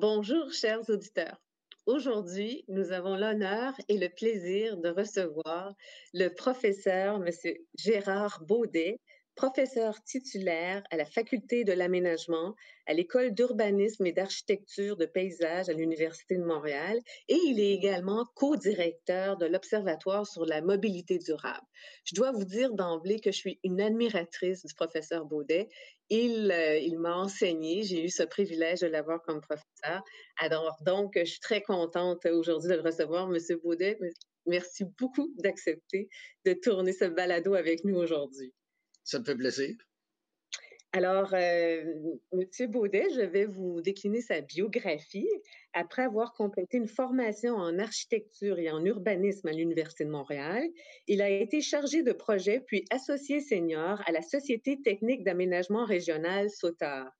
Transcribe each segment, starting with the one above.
Bonjour, chers auditeurs. Aujourd'hui, nous avons l'honneur et le plaisir de recevoir le professeur M. Gérard Baudet, professeur titulaire à la Faculté de l'aménagement, à l'École d'urbanisme et d'architecture de paysage à l'Université de Montréal et il est également co-directeur de l'Observatoire sur la mobilité durable. Je dois vous dire d'emblée que je suis une admiratrice du professeur Baudet. Il, euh, il m'a enseigné, j'ai eu ce privilège de l'avoir comme professeur. Alors, donc, je suis très contente aujourd'hui de le recevoir, Monsieur Baudet. Merci beaucoup d'accepter de tourner ce balado avec nous aujourd'hui. Ça me fait plaisir? Alors, euh, Monsieur Baudet, je vais vous décliner sa biographie. Après avoir complété une formation en architecture et en urbanisme à l'Université de Montréal, il a été chargé de projet puis associé senior à la Société technique d'aménagement régional SOTAR.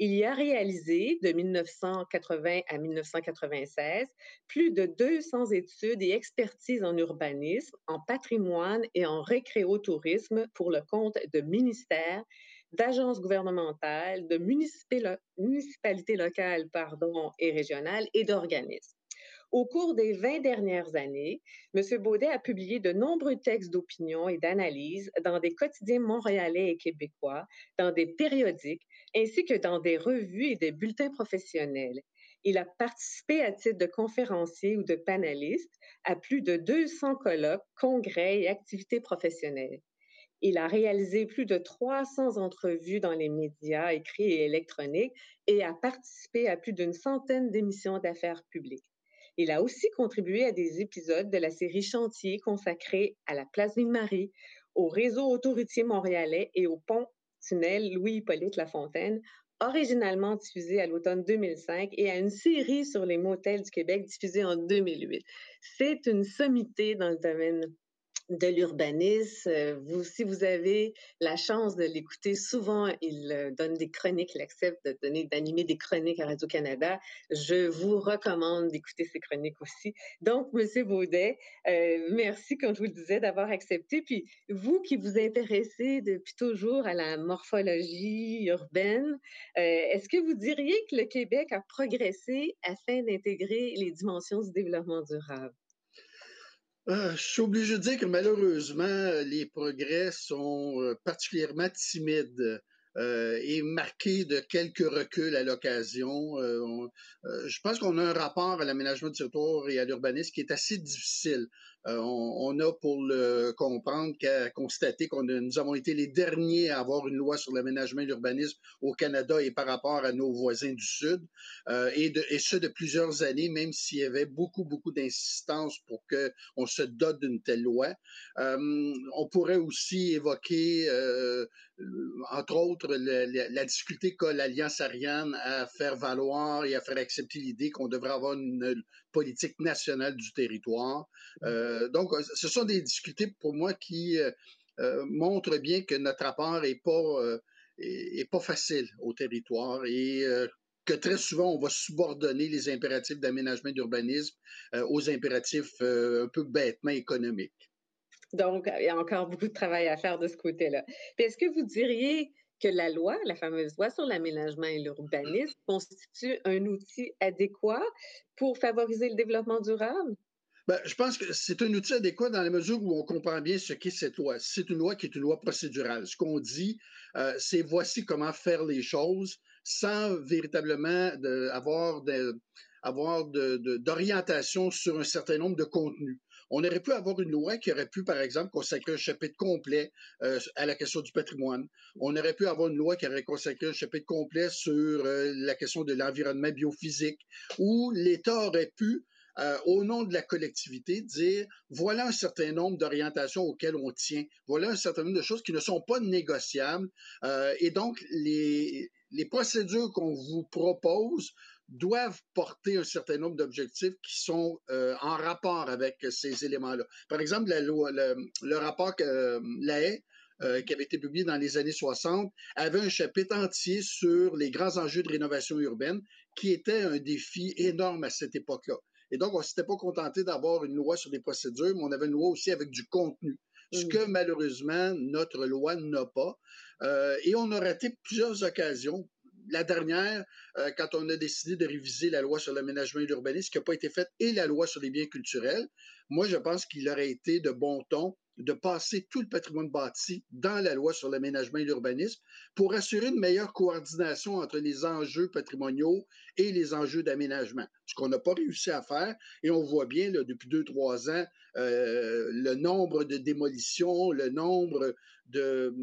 Il y a réalisé, de 1980 à 1996, plus de 200 études et expertises en urbanisme, en patrimoine et en récréotourisme pour le compte de ministères, d'agences gouvernementales, de municipalités locales et régionales et d'organismes. Au cours des 20 dernières années, M. Baudet a publié de nombreux textes d'opinion et d'analyse dans des quotidiens montréalais et québécois, dans des périodiques, ainsi que dans des revues et des bulletins professionnels. Il a participé à titre de conférencier ou de panéliste à plus de 200 colloques, congrès et activités professionnelles. Il a réalisé plus de 300 entrevues dans les médias écrits et électroniques et a participé à plus d'une centaine d'émissions d'affaires publiques. Il a aussi contribué à des épisodes de la série Chantier consacrée à la place Ville-Marie, au réseau autoroutier montréalais et au pont-tunnel Louis-Hippolyte Lafontaine, originalement diffusé à l'automne 2005 et à une série sur les motels du Québec diffusée en 2008. C'est une sommité dans le domaine de l'urbanisme. Euh, si vous avez la chance de l'écouter, souvent il euh, donne des chroniques, il accepte de donner, d'animer des chroniques à Radio-Canada. Je vous recommande d'écouter ces chroniques aussi. Donc, Monsieur Baudet, euh, merci, comme je vous le disais, d'avoir accepté. Puis, vous qui vous intéressez depuis toujours à la morphologie urbaine, est-ce que vous diriez que le Québec a progressé afin d'intégrer les dimensions du développement durable? Euh, je suis obligé de dire que malheureusement, les progrès sont euh, particulièrement timides. Euh, et marqués de quelques reculs à l'occasion. je pense qu'on a un rapport à l'aménagement du territoire et à l'urbanisme qui est assez difficile. Euh, on, a pour le comprendre qu'à constater qu'on nous avons été les derniers à avoir une loi sur l'aménagement et l'urbanisme au Canada et par rapport à nos voisins du Sud, euh, et, ce de plusieurs années, même s'il y avait beaucoup, beaucoup d'insistance pour que on se dote d'une telle loi. Euh, on pourrait aussi évoquer, entre autres, la difficulté qu'a l'Alliance Ariane à faire valoir et à faire accepter l'idée qu'on devrait avoir une politique nationale du territoire. Euh, donc, euh, ce sont des difficultés pour moi qui euh, montrent bien que notre rapport est pas est, pas facile au territoire et que très souvent on va subordonner les impératifs d'aménagement et d'urbanisme aux impératifs un peu bêtement économiques. Donc, il y a encore beaucoup de travail à faire de ce côté-là. Est-ce que vous diriez que la loi, la fameuse loi sur l'aménagement et l'urbanisme, constitue un outil adéquat pour favoriser le développement durable? Ben, je pense que c'est un outil adéquat dans la mesure où on comprend bien ce qu'est cette loi. C'est une loi qui est une loi procédurale. Ce qu'on dit, euh, c'est voici comment faire les choses sans véritablement de, avoir de, avoir d'orientation de, sur un certain nombre de contenus. On aurait pu avoir une loi qui aurait pu, par exemple, consacrer un chapitre complet euh, à la question du patrimoine. On aurait pu avoir une loi qui aurait consacré un chapitre complet sur euh, la question de l'environnement biophysique, où l'État aurait pu euh, au nom de la collectivité, dire voilà un certain nombre d'orientations auxquelles on tient, voilà un certain nombre de choses qui ne sont pas négociables. Et donc, les procédures qu'on vous propose doivent porter un certain nombre d'objectifs qui sont euh, en rapport avec ces éléments-là. Par exemple, la loi, le, le rapport que la haie, qui avait été publié dans les années 60, avait un chapitre entier sur les grands enjeux de rénovation urbaine, qui était un défi énorme à cette époque-là. Et donc, on s'était pas contenté d'avoir une loi sur des procédures, mais on avait une loi aussi avec du contenu. Ce mmh. que malheureusement notre loi n'a pas. Euh, et on a raté plusieurs occasions la dernière, euh, quand on a décidé de réviser la loi sur l'aménagement et l'urbanisme, qui n'a pas été faite, et la loi sur les biens culturels, moi, je pense qu'il aurait été de bon ton de passer tout le patrimoine bâti dans la loi sur l'aménagement et l'urbanisme pour assurer une meilleure coordination entre les enjeux patrimoniaux et les enjeux d'aménagement. Ce qu'on n'a pas réussi à faire, et on voit bien là, depuis deux, trois ans, euh, le nombre de démolitions, le nombre de,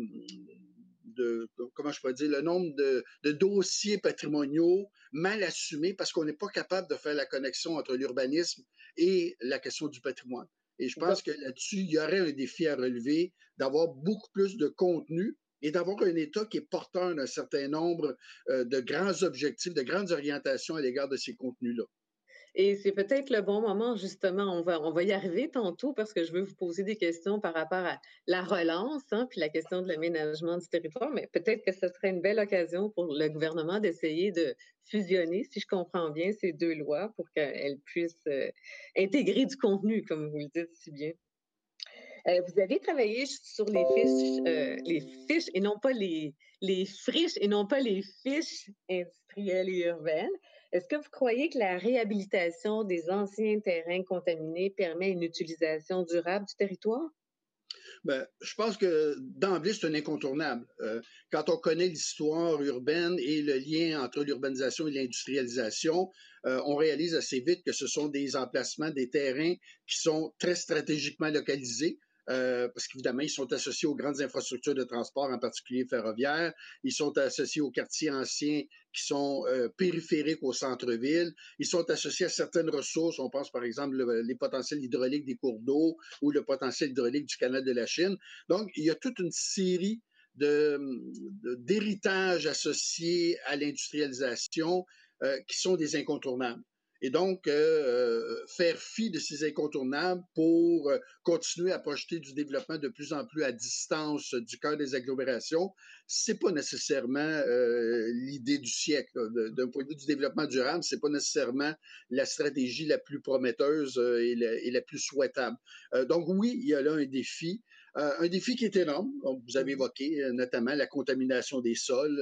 de, comment je dire, le nombre de, de dossiers patrimoniaux mal assumés parce qu'on n'est pas capable de faire la connexion entre l'urbanisme et la question du patrimoine. Et je pense que là-dessus, il y aurait un défi à relever d'avoir beaucoup plus de contenu et d'avoir un État qui est porteur d'un certain nombre euh, de grands objectifs, de grandes orientations à l'égard de ces contenus-là. Et c'est peut-être le bon moment, justement, on va, on va y arriver tantôt parce que je veux vous poser des questions par rapport à la relance, hein, puis la question de l'aménagement du territoire, mais peut-être que ce serait une belle occasion pour le gouvernement d'essayer de fusionner, si je comprends bien, ces deux lois pour qu'elles puissent euh, intégrer du contenu, comme vous le dites si bien. Euh, vous avez travaillé sur les fiches, euh, les fiches et non pas les, les friches et non pas les fiches industrielles et urbaines. Est-ce que vous croyez que la réhabilitation des anciens terrains contaminés permet une utilisation durable du territoire? Bien, je pense que d'emblée, c'est un incontournable. Euh, quand on connaît l'histoire urbaine et le lien entre l'urbanisation et l'industrialisation, euh, on réalise assez vite que ce sont des emplacements, des terrains qui sont très stratégiquement localisés. Euh, parce qu'évidemment, ils sont associés aux grandes infrastructures de transport, en particulier ferroviaires. Ils sont associés aux quartiers anciens qui sont euh, périphériques au centre-ville. Ils sont associés à certaines ressources. On pense par exemple les potentiels hydrauliques des cours d'eau ou le potentiel hydraulique du canal de la Chine. Donc, il y a toute une série d'héritages associés à l'industrialisation euh, qui sont des incontournables et donc euh, faire fi de ces incontournables pour euh, continuer à projeter du développement de plus en plus à distance du cœur des agglomérations, c'est pas nécessairement euh, l'idée du siècle. D'un point de vue du développement durable, c'est pas nécessairement la stratégie la plus prometteuse et la plus souhaitable. donc oui, il y a là un défi. Euh, un défi qui est énorme. vous avez évoqué euh, notamment la contamination des sols.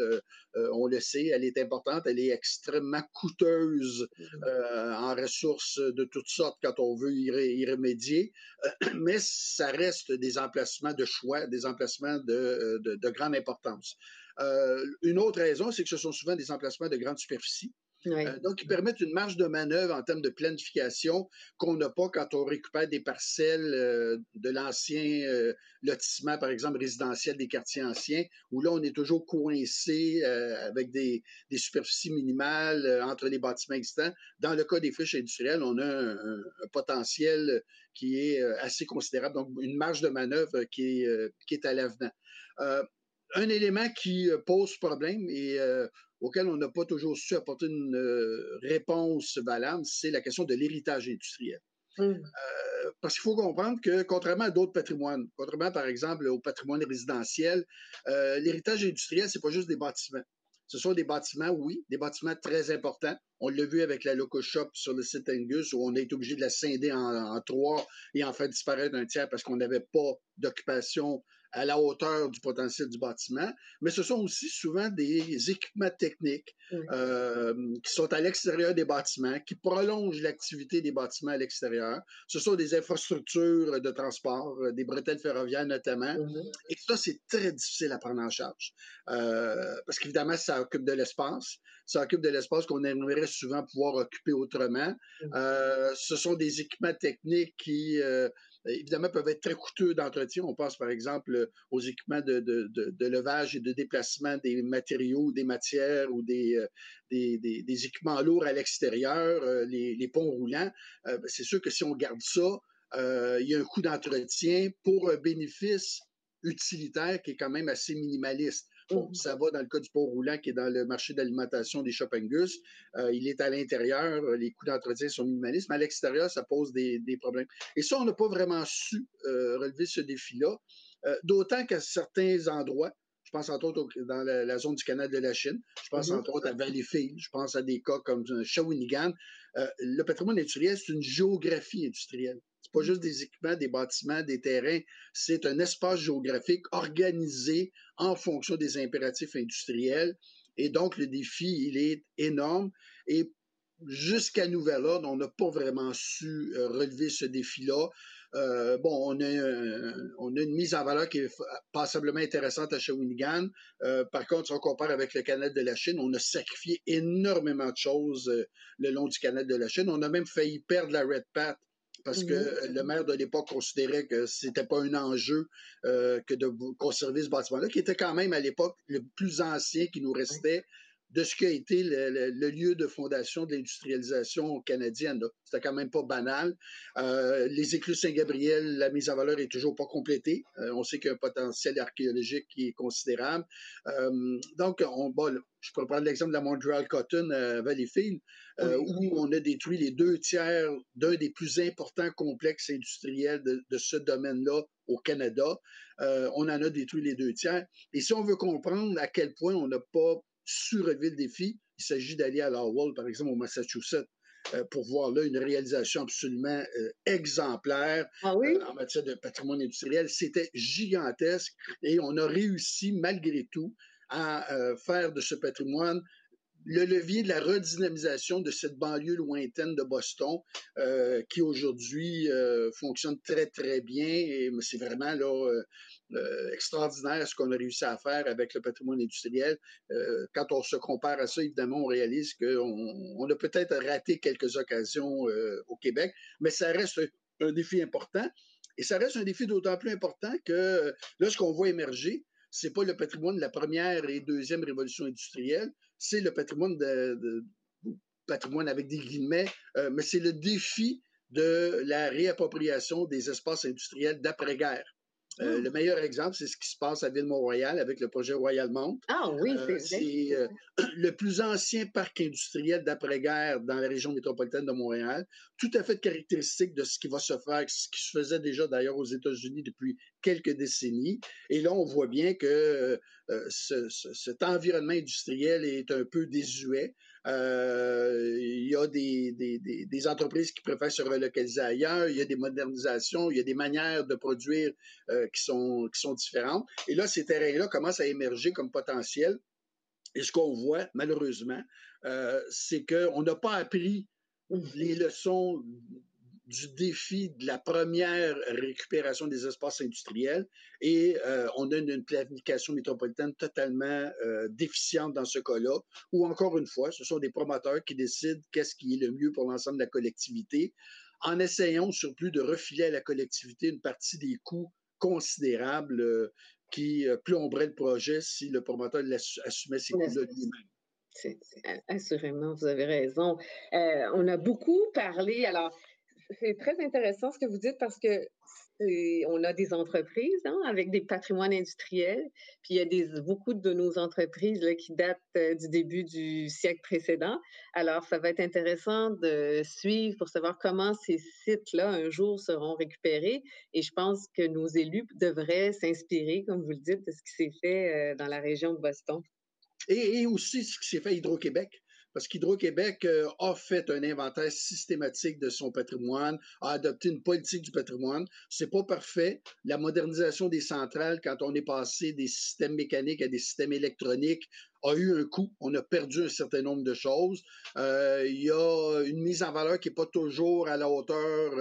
Euh, on le sait, elle est importante, elle est extrêmement coûteuse en ressources de toutes sortes quand on veut y, remédier. mais ça reste des emplacements de choix, des emplacements de, de grande importance. une autre raison, c'est que ce sont souvent des emplacements de grande superficie. Euh, donc, ils permettent une marge de manœuvre en termes de planification qu'on n'a pas quand on récupère des parcelles euh, de l'ancien euh, lotissement, par exemple, résidentiel des quartiers anciens, où là, on est toujours coincé avec des, superficies minimales entre les bâtiments existants. Dans le cas des friches industrielles, on a un, potentiel qui est assez considérable, donc une marge de manœuvre qui est, qui est à l'avenant. Un élément qui pose problème, et auquel on n'a pas toujours su apporter une euh, réponse valable, c'est la question de l'héritage industriel. Mmh. Euh, parce qu'il faut comprendre que, contrairement à d'autres patrimoines, contrairement par exemple au patrimoine résidentiel, euh, l'héritage industriel, c'est pas juste des bâtiments. Ce sont des bâtiments, oui, des bâtiments très importants. On l'a vu avec la Loco Shop sur le site Angus, où on a été obligé de la scinder en, en trois et en faire disparaître un tiers parce qu'on n'avait pas d'occupation à la hauteur du potentiel du bâtiment, mais ce sont aussi souvent des équipements techniques euh, qui sont à l'extérieur des bâtiments, qui prolongent l'activité des bâtiments à l'extérieur. Ce sont des infrastructures de transport, euh, des bretelles ferroviaires notamment, et ça, c'est très difficile à prendre en charge, euh, parce qu'évidemment, ça occupe de l'espace, ça occupe de l'espace qu'on aimerait souvent pouvoir occuper autrement. Ce sont des équipements techniques qui évidemment, peuvent être très coûteux d'entretien. On pense, par exemple, aux équipements de, de, de, levage et de déplacement des matériaux, des matières ou des, euh, des, équipements lourds à l'extérieur, euh, les, les, ponts roulants. Ben, c'est sûr que si on garde ça, il y a un coût d'entretien pour un bénéfice utilitaire qui est quand même assez minimaliste. Mmh. ça va dans le cas du pont roulant qui est dans le marché d'alimentation des Shoppingus. Euh, il est à l'intérieur, euh, les coûts d'entretien sont minimalistes, mais à l'extérieur, ça pose des, problèmes. Et ça, on n'a pas vraiment su euh, relever ce défi-là, d'autant qu'à certains endroits, je pense entre autres dans la, zone du canal de la Chine, je pense mmh entre autres à Valleyfield, je pense à des cas comme Shawinigan. le patrimoine industriel, c'est une géographie industrielle pas juste des équipements, des bâtiments, des terrains. C'est un espace géographique organisé en fonction des impératifs industriels Et donc, le défi, il est énorme. Et jusqu'à nouvel ordre, on n'a pas vraiment su euh, relever ce défi-là. Euh, bon, on a, on a, une mise en valeur qui est passablement intéressante à Shawinigan. Euh, par contre, si on compare avec le canal de la Chine, on a sacrifié énormément de choses euh, le long du canal de la Chine. On a même failli perdre la Red Pat parce que mmh le maire de l'époque considérait que c'était pas un enjeu que de conserver ce bâtiment-là, qui était quand même à l'époque le plus ancien qui nous restait de ce qui a été le, lieu de fondation de l'industrialisation canadienne. C'était quand même pas banal. Euh, les éclus Saint-Gabriel, la mise en valeur est toujours pas complétée. Euh, on sait qu'il y a un potentiel archéologique qui est considérable. Euh, donc, on, bon, je pourrais prendre l'exemple de la Montreal Cotton à Valleyfield, où on a détruit les deux tiers d'un des plus importants complexes industriels de, de ce domaine-là au Canada. on en a détruit les deux tiers. Et si on veut comprendre à quel point on n'a pas relever le défi. Il s'agit d'aller à Lowell, par exemple, au Massachusetts, euh, pour voir là une réalisation absolument euh, exemplaire ah euh, en matière de patrimoine industriel. C'était gigantesque et on a réussi, malgré tout, à faire de ce patrimoine le levier de la redynamisation de cette banlieue lointaine de Boston, euh, qui aujourd'hui euh, fonctionne très, très bien. Et c'est vraiment là, euh, extraordinaire ce qu'on a réussi à faire avec le patrimoine industriel. quand on se compare à ça, évidemment, on réalise qu'on on a peut-être raté quelques occasions au Québec, mais ça reste un, défi important. Et ça reste un défi d'autant plus important que là, ce qu'on voit émerger, c'est pas le patrimoine de la première et deuxième révolution industrielle, c'est le patrimoine de, patrimoine avec des guillemets, euh, mais c'est le défi de la réappropriation des espaces industriels d'après-guerre. Euh, hmm. Le meilleur exemple, c'est ce qui se passe à Ville-Mont-Royal avec le projet Royal Mount. Ah oui, euh, c'est le plus ancien parc industriel d'après-guerre dans la région métropolitaine de Montréal, tout à fait caractéristique de ce qui va se faire, ce qui se faisait déjà d'ailleurs aux États-Unis depuis quelques décennies. Et là, on voit bien que cet environnement industriel est un peu désuet. Euh, il y a des, des, des, entreprises qui préfèrent se relocaliser ailleurs, il y a des modernisations, il y a des manières de produire euh, qui, sont, qui sont différentes. Et là, ces terrains-là commencent à émerger comme potentiel. Et ce qu'on voit, malheureusement, euh, c'est qu'on n'a pas appris les leçons du défi de la première récupération des espaces industriels et euh, on a une, planification métropolitaine totalement euh, déficiente dans ce cas-là, où encore une fois, ce sont des promoteurs qui décident qu'est-ce qui est le mieux pour l'ensemble de la collectivité, en essayant surtout de refiler à la collectivité une partie des coûts considérables euh, qui plomberaient le projet si le promoteur assumait ces coûts-là lui-même. Assurément, vous avez raison. on a beaucoup parlé, alors c'est très intéressant ce que vous dites parce que on a des entreprises hein, avec des patrimoines industriels, puis il y a beaucoup de nos entreprises qui datent euh, du début du siècle précédent. Alors, ça va être intéressant de suivre pour savoir comment ces sites-là un jour seront récupérés. Et je pense que nos élus devraient s'inspirer, comme vous le dites, de ce qui s'est fait euh, dans la région de Boston. Et, et aussi ce qui s'est fait à Hydro-Québec parce qu'Hydro-Québec euh, a fait un inventaire systématique de son patrimoine, a adopté une politique du patrimoine. C'est pas parfait. La modernisation des centrales, quand on est passé des systèmes mécaniques à des systèmes électroniques, a eu un coût. On a perdu un certain nombre de choses. Euh, il y a une mise en valeur qui n'est pas toujours à la hauteur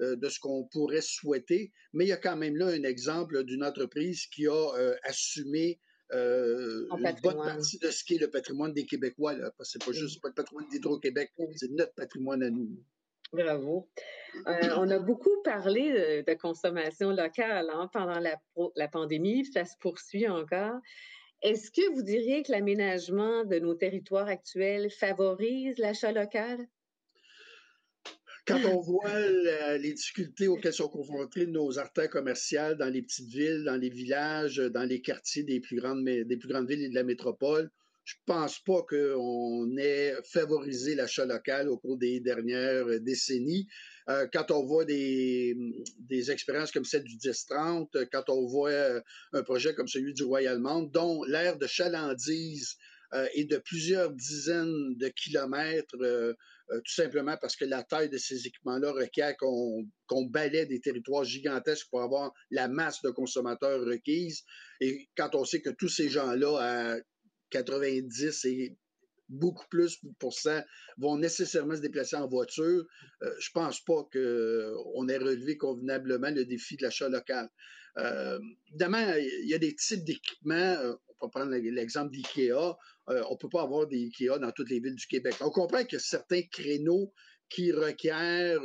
euh, de ce qu'on pourrait souhaiter, mais il y a quand même là un exemple d'une entreprise qui a assumé euh, une bonne partie de ce qui est le patrimoine des Québécois. Là, parce que c'est pas juste pas le patrimoine d'Hydro-Québec, c'est notre patrimoine à nous. Bravo. Euh, on a beaucoup parlé de, consommation locale hein, pendant la, la pandémie, ça se poursuit encore. Est-ce que vous diriez que l'aménagement de nos territoires actuels favorise l'achat local? Quand on voit les difficultés auxquelles sont confrontés nos artères commerciales dans les petites villes, dans les villages, dans les quartiers des plus grandes, des plus grandes villes et de la métropole, je pense pas qu'on ait favorisé l'achat local au cours des dernières décennies. Euh, quand on voit des, des expériences comme celle du 10-30, quand on voit un projet comme celui du Royal Mount, dont l'aire de chalandise euh, est de plusieurs dizaines de kilomètres euh, euh, tout simplement parce que la taille de ces équipements-là requiert qu'on balaie des territoires gigantesques pour avoir la masse de consommateurs requise. Et quand on sait que tous ces gens-là, à 90 et beaucoup plus pour ça vont nécessairement se déplacer en voiture, euh, je pense pas qu'on ait relevé convenablement le défi de l'achat local. Euh, évidemment, il y a des types d'équipements. Euh, on peut prendre l'exemple d'IKEA. on ne peut pas avoir des IKEA dans toutes les villes du Québec. On comprend que certains créneaux qui requièrent,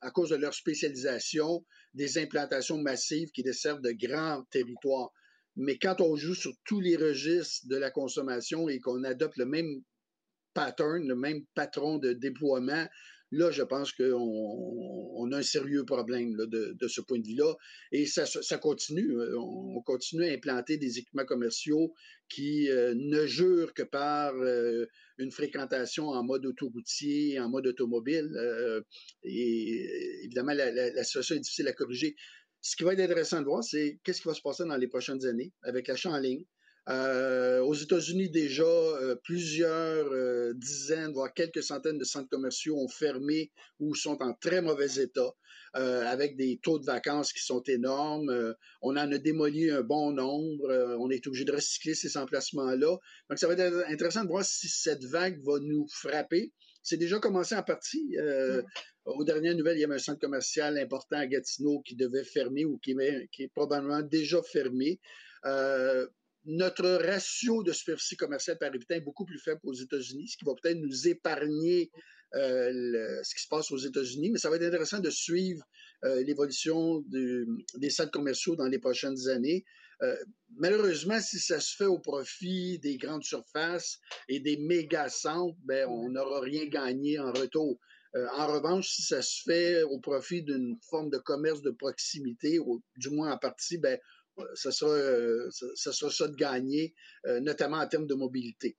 à cause de leur spécialisation, des implantations massives qui desservent de grands territoires. Mais quand on joue sur tous les registres de la consommation et qu'on adopte le même pattern, le même patron de déploiement, là, je pense qu'on a un sérieux problème de, ce point de vue-là. Et ça, continue. Euh, on continue à implanter des équipements commerciaux qui euh, ne jurent que par euh, une fréquentation en mode autoroutier, en mode automobile. et évidemment, la, la, situation est difficile à corriger. Ce qui va être intéressant de voir, c'est qu'est-ce qui va se passer dans les prochaines années avec l'achat en ligne. Euh, aux États-Unis, déjà, euh, plusieurs euh, dizaines, voire quelques centaines de centres commerciaux ont fermé ou sont en très mauvais état, avec des taux de vacances qui sont énormes. on en a démoli un bon nombre. on est obligé de recycler ces emplacements-là. Donc, ça va être intéressant de voir si cette vague va nous frapper. C'est déjà commencé en partie. Aux dernières nouvelles, il y avait un centre commercial important à Gatineau qui devait fermer ou qui est probablement déjà fermé notre ratio de superficie commerciale par habitant est beaucoup plus faible qu'aux États-Unis, ce qui va peut-être nous épargner euh, ce qui se passe aux États-Unis, mais ça va être intéressant de suivre euh, l'évolution des centres commerciaux dans les prochaines années. Euh, malheureusement, si ça se fait au profit des grandes surfaces et des méga centres, ben, on n'aura rien gagné en retour. en revanche, si ça se fait au profit d'une forme de commerce de proximité, du moins en partie, ben, ça sera, euh, ça, sera ça de gagner, euh, notamment en termes de mobilité.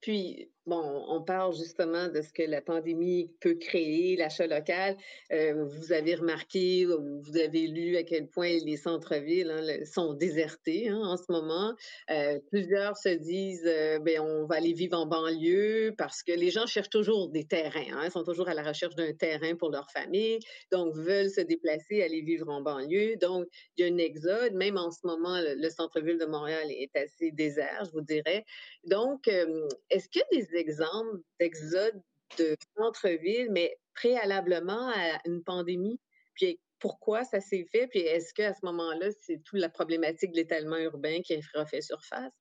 Puis, bon, on parle justement de ce que la pandémie peut créer, l'achat local. Euh, vous avez remarqué, vous avez lu à quel point les centres-villes hein, sont désertés hein, en ce moment. Euh, plusieurs se disent, euh, ben, on va aller vivre en banlieue parce que les gens cherchent toujours des terrains. Hein, ils sont toujours à la recherche d'un terrain pour leur famille, donc veulent se déplacer, aller vivre en banlieue. Donc, il y a un exode. Même en ce moment, le, centre-ville de Montréal est assez désert, je vous dirais. Donc, est-ce qu'il y a des exemples d'exode de centre-ville, mais préalablement à une pandémie? Puis pourquoi ça s'est fait? Puis est-ce qu'à ce, moment-là, c'est toute la problématique de l'étalement urbain qui a refait surface?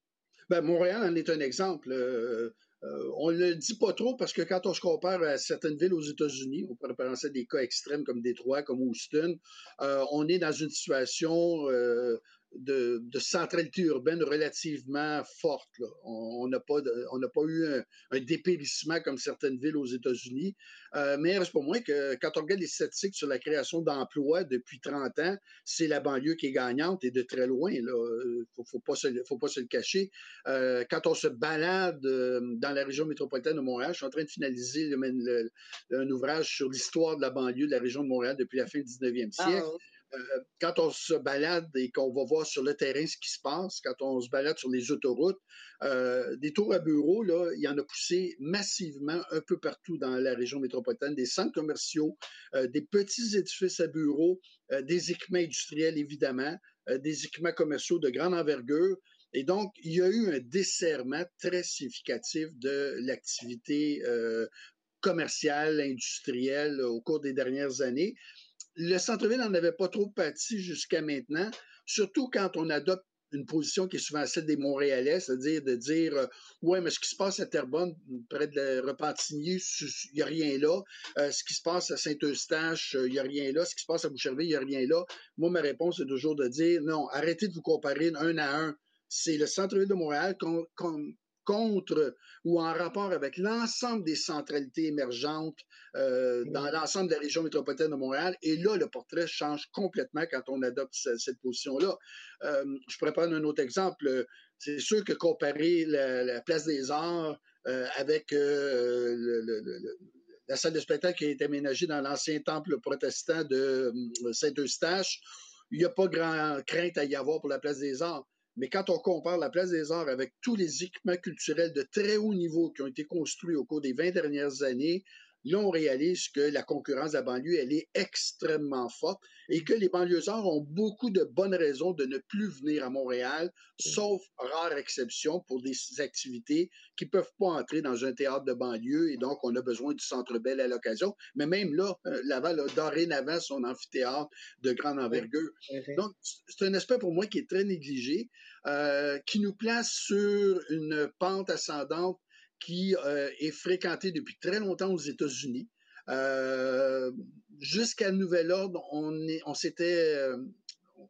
Bien, Montréal en est un exemple. Euh, euh, on ne le dit pas trop parce que quand on se compare à certaines villes aux États-Unis, on pourrait penser à des cas extrêmes comme Détroit, comme Houston, euh, on est dans une situation de, centralité urbaine relativement forte. On n'a pas, pas eu un, dépérissement comme certaines villes aux États-Unis. Euh, mais il reste pas moins que quand on regarde les statistiques sur la création d'emplois depuis 30 ans, c'est la banlieue qui est gagnante et de très loin. Il ne faut, pas se, faut pas se le cacher. Euh, quand on se balade euh, dans la région métropolitaine de Montréal, je suis en train de finaliser un ouvrage sur l'histoire de la banlieue de la région de Montréal depuis la fin du 19e siècle. Euh, quand on se balade et qu'on va voir sur le terrain ce qui se passe, quand on se balade sur les autoroutes, euh, des tours à bureaux, là, il y en a poussé massivement un peu partout dans la région métropolitaine, des centres commerciaux, euh, des petits édifices à bureaux, des équipements industriels évidemment, des équipements commerciaux de grande envergure. Et donc, il y a eu un desserrement très significatif de l'activité commerciale, industrielle au cours des dernières années le centre-ville n'en avait pas trop pâti jusqu'à maintenant, surtout quand on adopte une position qui est souvent celle des Montréalais, c'est-à-dire de dire euh, Ouais, mais ce qui se passe à Terrebonne, près de Repentigny, il n'y a rien là. Euh, ce qui se passe à Saint-Eustache, il n'y a rien là. Ce qui se passe à Boucherville, il n'y a rien là. Moi, ma réponse est toujours de dire Non, arrêtez de vous comparer un à un. C'est le centre-ville de Montréal qu'on contre ou en rapport avec l'ensemble des centralités émergentes euh, dans l'ensemble de la région métropolitaine de Montréal. Et là, le portrait change complètement quand on adopte cette, position-là. Euh, je pourrais prendre un autre exemple. C'est sûr que comparer la, place des Arts euh, avec la salle de spectacle qui a été aménagée dans l'ancien temple protestant de Saint-Eustache, il n'y a pas grand crainte à y avoir pour la place des Arts. Mais quand on compare la place des arts avec tous les équipements culturels de très haut niveau qui ont été construits au cours des 20 dernières années, Là, on réalise que la concurrence de la banlieue, elle est extrêmement forte et que les banlieusards ont beaucoup de bonnes raisons de ne plus venir à Montréal, sauf rare exception pour des activités qui ne peuvent pas entrer dans un théâtre de banlieue et donc on a besoin du Centre Bell à l'occasion. Mais même là, euh, Laval a dorénavant son amphithéâtre de grande envergure. Donc, c'est un aspect pour moi qui est très négligé, euh, qui nous place sur une pente ascendante qui euh, est fréquentée depuis très longtemps aux États-Unis. Euh, jusqu'à nouvel ordre, on, on s'était, euh,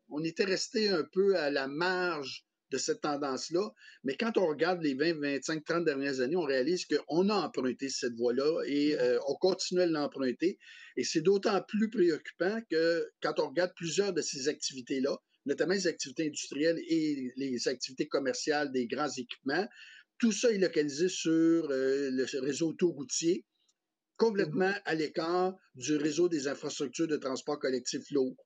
on était resté un peu à la marge de cette tendance-là. Mais quand on regarde les 20, 25, 30 dernières années, on réalise qu'on a emprunté cette voie-là et mmh. on continue à l'emprunter. Et c'est d'autant plus préoccupant que quand on regarde plusieurs de ces activités-là, notamment les activités industrielles et les activités commerciales des grands équipements, tout ça est localisé sur euh, le réseau autoroutier, complètement mm-hmm. à l'écart du réseau des infrastructures de transport collectif lourd.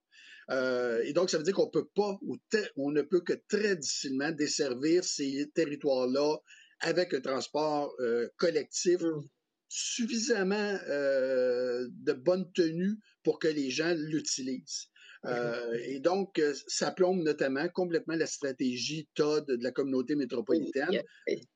Euh, et donc, ça veut dire qu'on peut pas, ou on ne peut que très difficilement desservir ces territoires-là avec un transport euh, collectif mm. suffisamment de bonne tenue pour que les gens l'utilisent. Euh, et donc, euh, ça plombe notamment complètement la stratégie TOD de la communauté métropolitaine,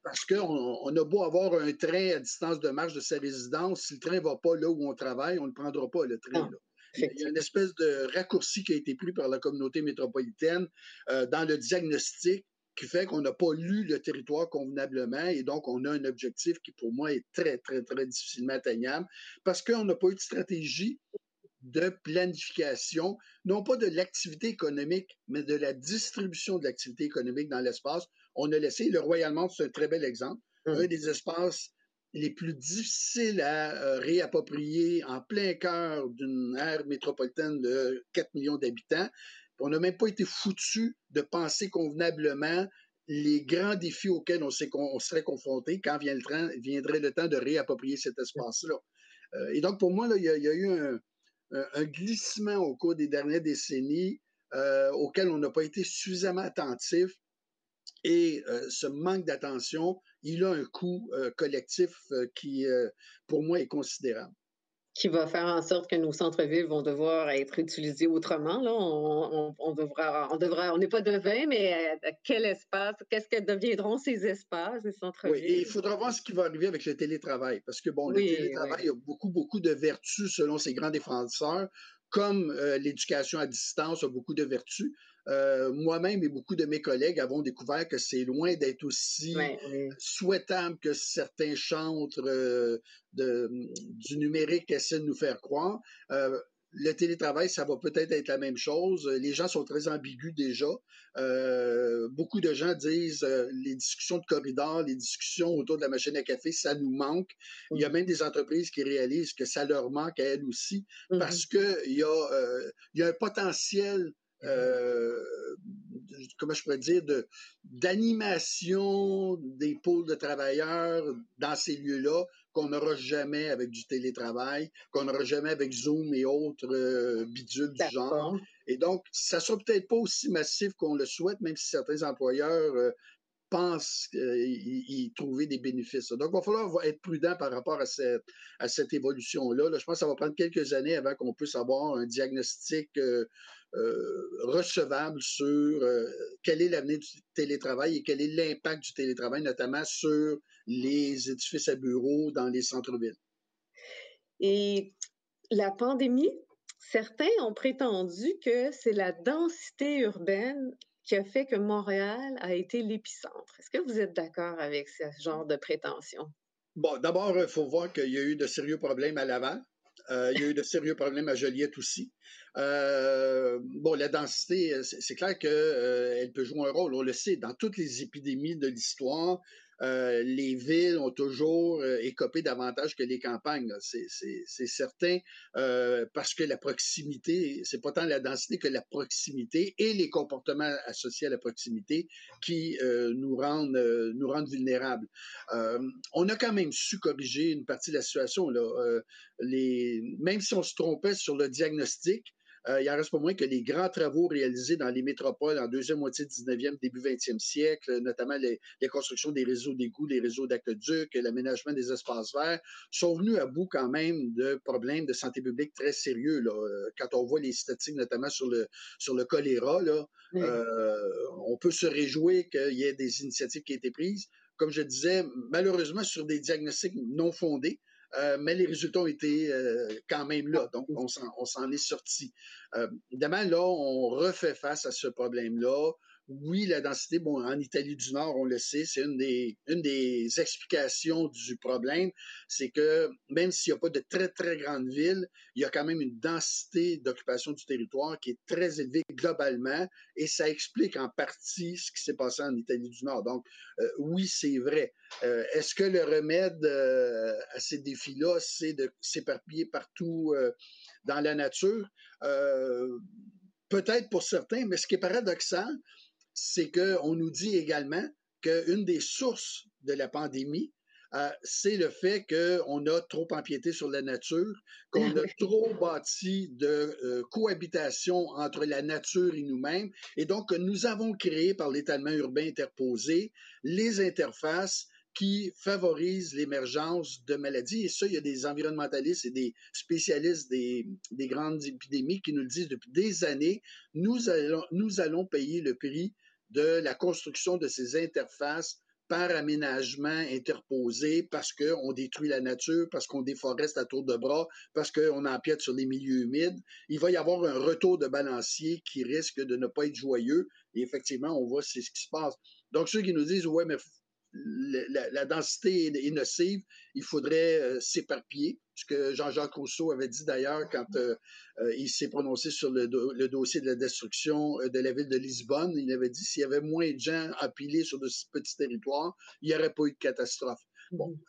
parce qu'on on a beau avoir un train à distance de marche de sa résidence, si le train ne va pas là où on travaille, on ne le prendra pas, le train. Il y a une espèce de raccourci qui a été pris par la communauté métropolitaine euh, dans le diagnostic qui fait qu'on n'a pas lu le territoire convenablement et donc on a un objectif qui pour moi est très, très, très difficilement atteignable parce qu'on n'a pas eu de stratégie de planification, non pas de l'activité économique, mais de la distribution de l'activité économique dans l'espace. On a laissé, le Royal Mount, c'est un très bel exemple, hum. un des espaces les plus difficiles à euh, réapproprier en plein cœur d'une aire métropolitaine de 4 millions d'habitants. On n'a même pas été foutu de penser convenablement les grands défis auxquels on, serait confronté quand viendrait le temps de réapproprier cet espace-là. Euh, et donc, pour moi, il y, a eu un, un glissement au cours des dernières décennies euh, auquel on n'a pas été suffisamment attentif. Et euh, ce manque d'attention, il a un coût euh, collectif qui, pour moi, est considérable qui va faire en sorte que nos centres-villes vont devoir être utilisés autrement. Là. On, on, devra, on devra, on n'est pas devin, mais euh, quel espace, qu'est-ce que deviendront ces espaces, ces centres-villes? Oui, et il faudra voir ce qui va arriver avec le télétravail, parce que bon, le télétravail a beaucoup, beaucoup de vertus selon ses grands défenseurs, comme euh, l'éducation à distance a beaucoup de vertus. Euh, moi-même et beaucoup de mes collègues avons découvert que c'est loin d'être aussi souhaitable que certains chantres euh, de, du numérique essaient de nous faire croire. Euh, le télétravail, ça va peut-être être la même chose. Les gens sont très ambigus déjà. beaucoup de gens disent les discussions de corridor, les discussions autour de la machine à café, ça nous manque. Il y a même des entreprises qui réalisent que ça leur manque à elles aussi parce qu'il y, a, il y a un potentiel euh, comment je pourrais dire, de, d'animation des pôles de travailleurs dans ces lieux-là qu'on n'aura jamais avec du télétravail, qu'on n'aura jamais avec Zoom et autres euh, bidules du genre. Et donc, ça sera peut-être pas aussi massif qu'on le souhaite, même si certains employeurs euh, pensent y, trouver des bénéfices. Donc, il va falloir être prudent par rapport à cette, à cette évolution-là. Je pense que ça va prendre quelques années avant qu'on puisse avoir un diagnostic euh, euh, recevable sur euh, quel est l'avenir du télétravail et quel est l'impact du télétravail, notamment sur les édifices à bureaux dans les centres-villes. Et la pandémie, certains ont prétendu que c'est la densité urbaine qui a fait que Montréal a été l'épicentre. Est-ce que vous êtes d'accord avec ce genre de prétention? Bon, d'abord, il faut voir qu'il y a eu de sérieux problèmes à Laval. Euh, il y a eu de sérieux problèmes à Joliette aussi. Euh, bon, la densité, c'est clair qu'elle peut jouer un rôle. On le sait, dans toutes les épidémies de l'histoire, euh, les villes ont toujours euh, écopé davantage que les campagnes. C'est certain, euh, parce que la proximité, c'est pas tant la densité que la proximité et les comportements associés à la proximité qui nous rendent vulnérables. on a quand même su corriger une partie de la situation. Même si on se trompait sur le diagnostic, euh, il en reste pas moins que les grands travaux réalisés dans les métropoles en deuxième moitié du 19e, début 20e siècle, notamment les, constructions des réseaux d'égouts, des réseaux d'aqueducs, l'aménagement des espaces verts, sont venus à bout quand même de problèmes de santé publique très sérieux. Là. Euh, quand on voit les statistiques, notamment sur le, sur le choléra, là, euh, on peut se réjouir qu'il y ait des initiatives qui aient été prises. Comme je disais, malheureusement sur des diagnostics non fondés, euh, mais les résultats ont été euh, quand même là. Donc, on s'en est sorti. Euh, évidemment, là, on refait face à ce problème-là oui, la densité, bon, en Italie du Nord, on le sait, c'est une des, une des explications du problème, c'est que même s'il n'y a pas de très, très grandes villes, il y a quand même une densité d'occupation du territoire qui est très élevée globalement, et ça explique en partie ce qui s'est passé en Italie du Nord. Donc, euh, oui, c'est vrai. Euh, est-ce que le remède euh, à ces défis-là, c'est de s'éparpiller partout dans la nature? Peut-être pour certains, mais ce qui est paradoxal, c'est qu'on nous dit également qu'une des sources de la pandémie, euh, c'est le fait qu'on a trop empiété sur la nature, qu'on a trop bâti de euh, cohabitation entre la nature et nous-mêmes, et donc que nous avons créé par l'étalement urbain interposé les interfaces qui favorisent l'émergence de maladies. Et ça, il y a des environnementalistes et des spécialistes des, des grandes épidémies qui nous le disent depuis des années. Nous allons, nous allons payer le prix de la construction de ces interfaces par aménagement interposé parce qu'on détruit la nature, parce qu'on déforeste à tour de bras, parce qu'on empiète sur les milieux humides. Il va y avoir un retour de balancier qui risque de ne pas être joyeux. Et effectivement, on voit c'est ce qui se passe. Donc, ceux qui nous disent, ouais, mais la, densité est, nocive, il faudrait euh, s'éparpiller. Ce que Jean-Jacques Rousseau avait dit d'ailleurs quand euh, euh, il s'est prononcé sur le, dossier de la destruction de la ville de Lisbonne. Il avait dit s'il y avait moins de gens appilés sur de petits territoires, il n'y aurait pas eu de catastrophe. Bon, mmh.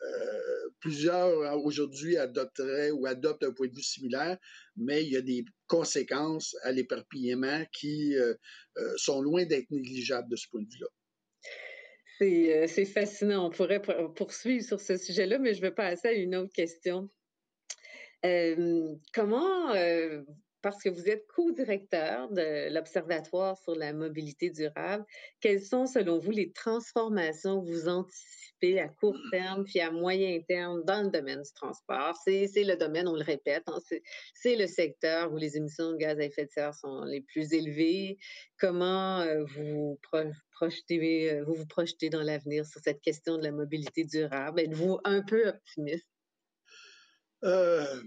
plusieurs aujourd'hui adopteraient ou adoptent un point de vue similaire, mais il y a des conséquences à l'éparpillement qui sont loin d'être négligeables de ce point de vue-là. Euh, c'est fascinant. On pourrait poursuivre sur ce sujet-là, mais je vais passer à une autre question. Comment, parce que vous êtes co-directeur de l'Observatoire sur la mobilité durable, quelles sont, selon vous, les transformations que vous anticipez à court terme puis à moyen terme dans le domaine du transport? C'est le domaine, on le répète, hein, c'est le secteur où les émissions de gaz à effet de serre sont les plus élevées. Comment vous vous vous projetez dans l'avenir sur cette question de la mobilité durable? Êtes-vous un peu optimiste? Euh,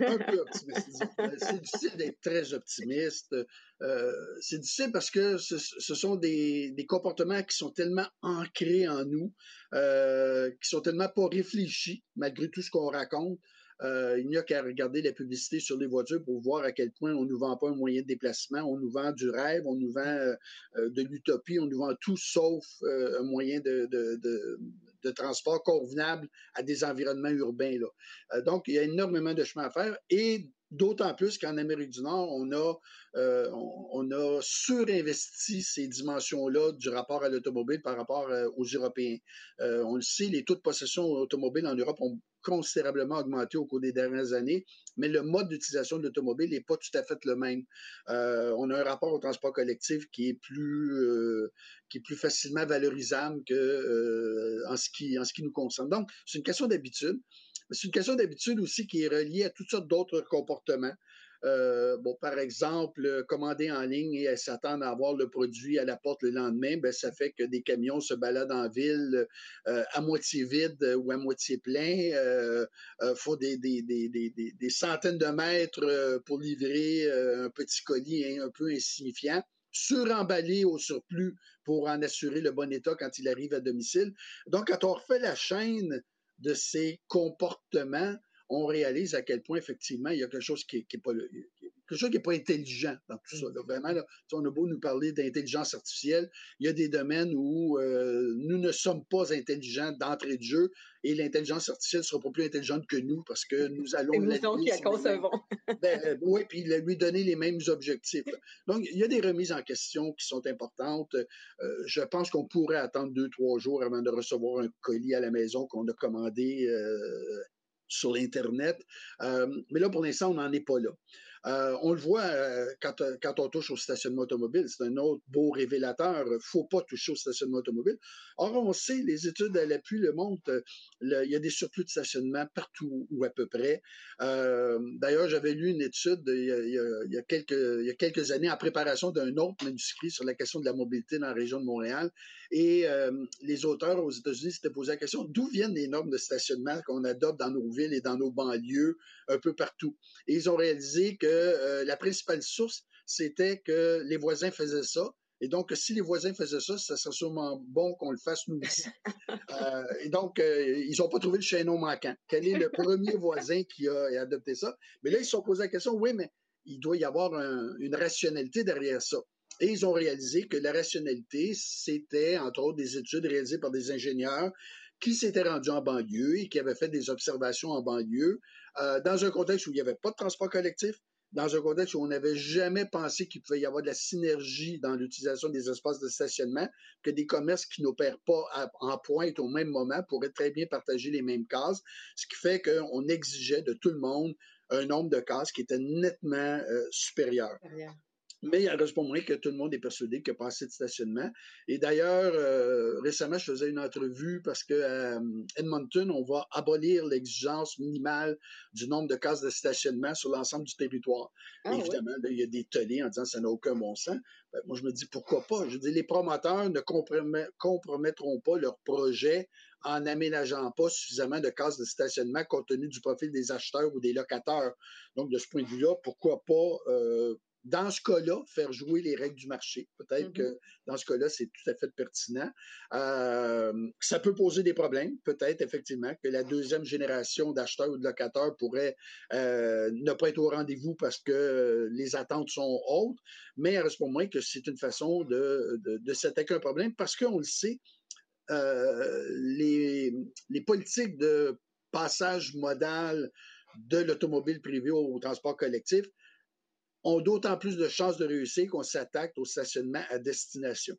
un peu optimiste. c'est difficile d'être très optimiste. Euh, c'est difficile parce que ce, sont des, comportements qui sont tellement ancrés en nous, euh, qui sont tellement pas réfléchis, malgré tout ce qu'on raconte, euh, il n'y a qu'à regarder la publicité sur les voitures pour voir à quel point on ne nous vend pas un moyen de déplacement, on nous vend du rêve, on nous vend de l'utopie, on nous vend tout sauf un moyen de, transport convenable à des environnements urbains. Là. donc, il y a énormément de chemin à faire et D'autant plus qu'en Amérique du Nord, on a, on, a surinvesti ces dimensions-là du rapport à l'automobile par rapport aux Européens. on le sait, les taux de possession automobile en Europe ont considérablement augmenté au cours des dernières années, mais le mode d'utilisation de l'automobile n'est pas tout à fait le même. Euh, on a un rapport au transport collectif qui est plus, euh, qui est plus facilement valorisable que, euh, en, ce qui, en ce qui nous concerne. Donc, c'est une question d'habitude. C'est une question d'habitude aussi qui est reliée à toutes sortes d'autres comportements. Euh, bon, par exemple, euh, commander en ligne et s'attendre à avoir le produit à la porte le lendemain, ben, ça fait que des camions se baladent en ville euh, à moitié vide ou à moitié plein. Il faut des, des, des, des, centaines de mètres pour livrer un petit colis un peu insignifiant suremballé au surplus pour en assurer le bon état quand il arrive à domicile. Donc, quand on refait la chaîne de ces comportements, on réalise à quel point, effectivement, il y a quelque chose qui n'est pas, quelque chose qui pas intelligent dans tout ça. Vraiment, on a beau nous parler d'intelligence artificielle, il y a des domaines où euh, nous ne sommes pas intelligents d'entrée de jeu et l'intelligence artificielle ne sera pas plus intelligente que nous parce que nous allons. C'est nous qui la concevons. ben, euh, oui, puis lui donner les mêmes objectifs. Donc, il y a des remises en question qui sont importantes. Euh, je pense qu'on pourrait attendre deux, trois jours avant de recevoir un colis à la maison qu'on a commandé sur l'Internet. Euh, mais là, pour l'instant, on n'en est pas là. Euh, on le voit euh, quand, euh, quand, on touche au stationnement automobile, c'est un autre beau révélateur. Il ne faut pas toucher au stationnement automobile. Or, on sait, les études à l'appui le montrent, il y a des surplus de stationnement partout ou à peu près. D'ailleurs, j'avais lu une étude il y, a, quelques, il y a quelques années en préparation d'un autre manuscrit sur la question de la mobilité dans la région de Montréal. Et les auteurs aux États-Unis s'étaient posé la question d'où viennent les normes de stationnement qu'on adopte dans nos villes et dans nos banlieues un peu partout? Et ils ont réalisé que euh, la principale source, c'était que les voisins faisaient ça. Et donc, si les voisins faisaient ça, ça serait sûrement bon qu'on le fasse nous aussi. Euh, et donc, euh, ils n'ont pas trouvé le chaînon manquant. Quel est le premier voisin qui a adopté ça? Mais là, ils se sont posé la question, oui, mais il doit y avoir une rationalité derrière ça. Et ils ont réalisé que la rationalité, c'était, entre autres, des études réalisées par des ingénieurs qui s'étaient rendus en banlieue et qui avaient fait des observations en banlieue, dans un contexte où il n'y avait pas de transport collectif, dans un contexte où on n'avait jamais pensé qu'il pouvait y avoir de la synergie dans l'utilisation des espaces de stationnement, que des commerces qui n'opèrent pas en pointe au même moment pourraient très bien partager les mêmes cases, ce qui fait qu'on exigeait de tout le monde un nombre de cases qui était nettement euh, supérieur. Mais il reste pas moins que tout le monde est persuadé qu'il n'y a pas assez de stationnement. Et d'ailleurs, euh, récemment, je faisais une entrevue parce qu'à Edmonton, on va abolir l'exigence minimale du nombre de cases de stationnement sur l'ensemble du territoire. Ah Évidemment, il y a des tollés en disant que ça n'a aucun bon sens. Ben, moi, je me dis pourquoi pas? Je dis les promoteurs ne compromettront pas leur projet en n'aménageant pas suffisamment de cases de stationnement compte tenu du profil des acheteurs ou des locataires. Donc, de ce point de vue-là, pourquoi pas euh, dans ce cas-là, faire jouer les règles du marché. Peut-être que mm-hmm. dans ce cas-là, c'est tout à fait pertinent. Euh, ça peut poser des problèmes. Peut-être, effectivement, que la deuxième génération d'acheteurs ou de locataires pourrait euh, ne pas être au rendez-vous parce que les attentes sont hautes, mais reste pour moi que c'est une façon de, de, s'attaquer un problème parce qu'on le sait, euh, les, les politiques de passage modal de l'automobile privée au transport collectif ont d'autant plus de chances de réussir qu'on s'attaque au stationnement à destination.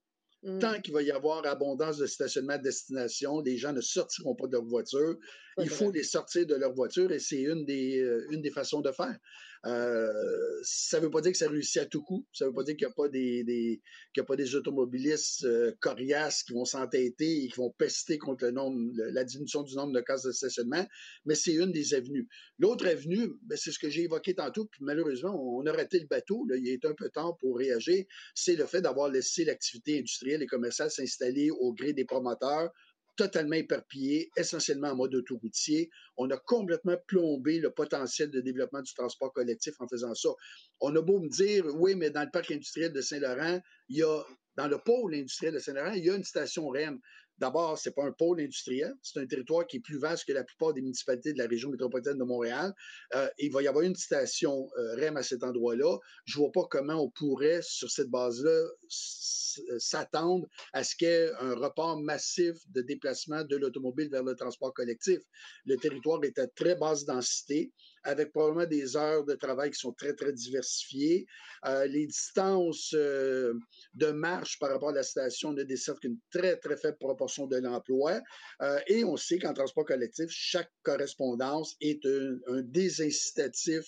Tant mmh. qu'il va y avoir abondance de stationnement à destination, les gens ne sortiront pas de leur voiture. Il faut les sortir de leur voiture et c'est une des, euh, une des façons de faire. Euh, ça ne veut pas dire que ça réussit à tout coup. Ça ne veut pas dire qu'il n'y a pas des, des a pas des automobilistes euh, coriaces qui vont s'entêter et qui vont pester contre le nombre, la diminution du nombre de cases de stationnement, mais c'est une des avenues. L'autre avenue, ben, c'est ce que j'ai évoqué tantôt, puis malheureusement, on a raté le bateau. Là, il est un peu temps pour réagir. C'est le fait d'avoir laissé l'activité industrielle et commerciale s'installer au gré des promoteurs totalement éparpillé, essentiellement en mode autoroutier. On a complètement plombé le potentiel de développement du transport collectif en faisant ça. On a beau me dire, oui, mais dans le parc industriel de Saint-Laurent, il y a, dans le pôle industriel de Saint-Laurent, il y a une station REM. D'abord, ce n'est pas un pôle industriel, c'est un territoire qui est plus vaste que la plupart des municipalités de la région métropolitaine de Montréal. Euh, il va y avoir une station euh, REM à cet endroit-là. Je ne vois pas comment on pourrait, sur cette base-là, euh, s'attendre à ce qu'il y ait un report massif de déplacement de l'automobile vers le transport collectif. Le territoire est à très basse densité avec probablement des heures de travail qui sont très, très diversifiées. Euh, les distances euh, de marche par rapport à la station ne desservent qu'une très, très faible proportion de l'emploi. Euh, et on sait qu'en transport collectif, chaque correspondance est un, désincitatif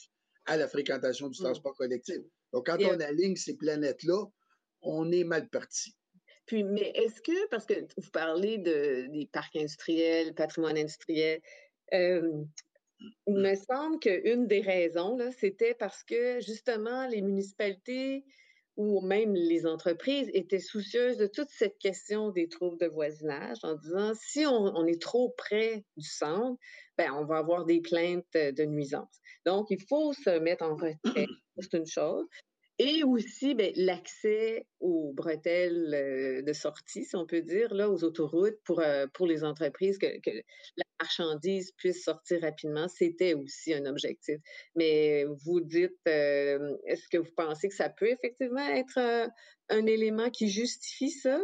à la fréquentation du mmh. transport collectif. Donc, quand on aligne ces planètes-là, on est mal parti. Puis, mais est-ce que, parce que vous parlez de, des parcs industriels, patrimoine industriel, il me semble qu'une des raisons, c'était parce que justement, les municipalités ou même les entreprises étaient soucieuses de toute cette question des troubles de voisinage en disant si on, est trop près du centre, ben, on va avoir des plaintes de nuisance. Donc, il faut se mettre en retrait, c'est une chose. Et aussi, ben, l'accès aux bretelles euh, de sortie, si on peut dire, là, aux autoroutes pour, euh, pour les entreprises, que, la marchandise puisse sortir rapidement, c'était aussi un objectif. Mais vous dites, euh, est-ce que vous pensez que ça peut effectivement être un élément qui justifie ça?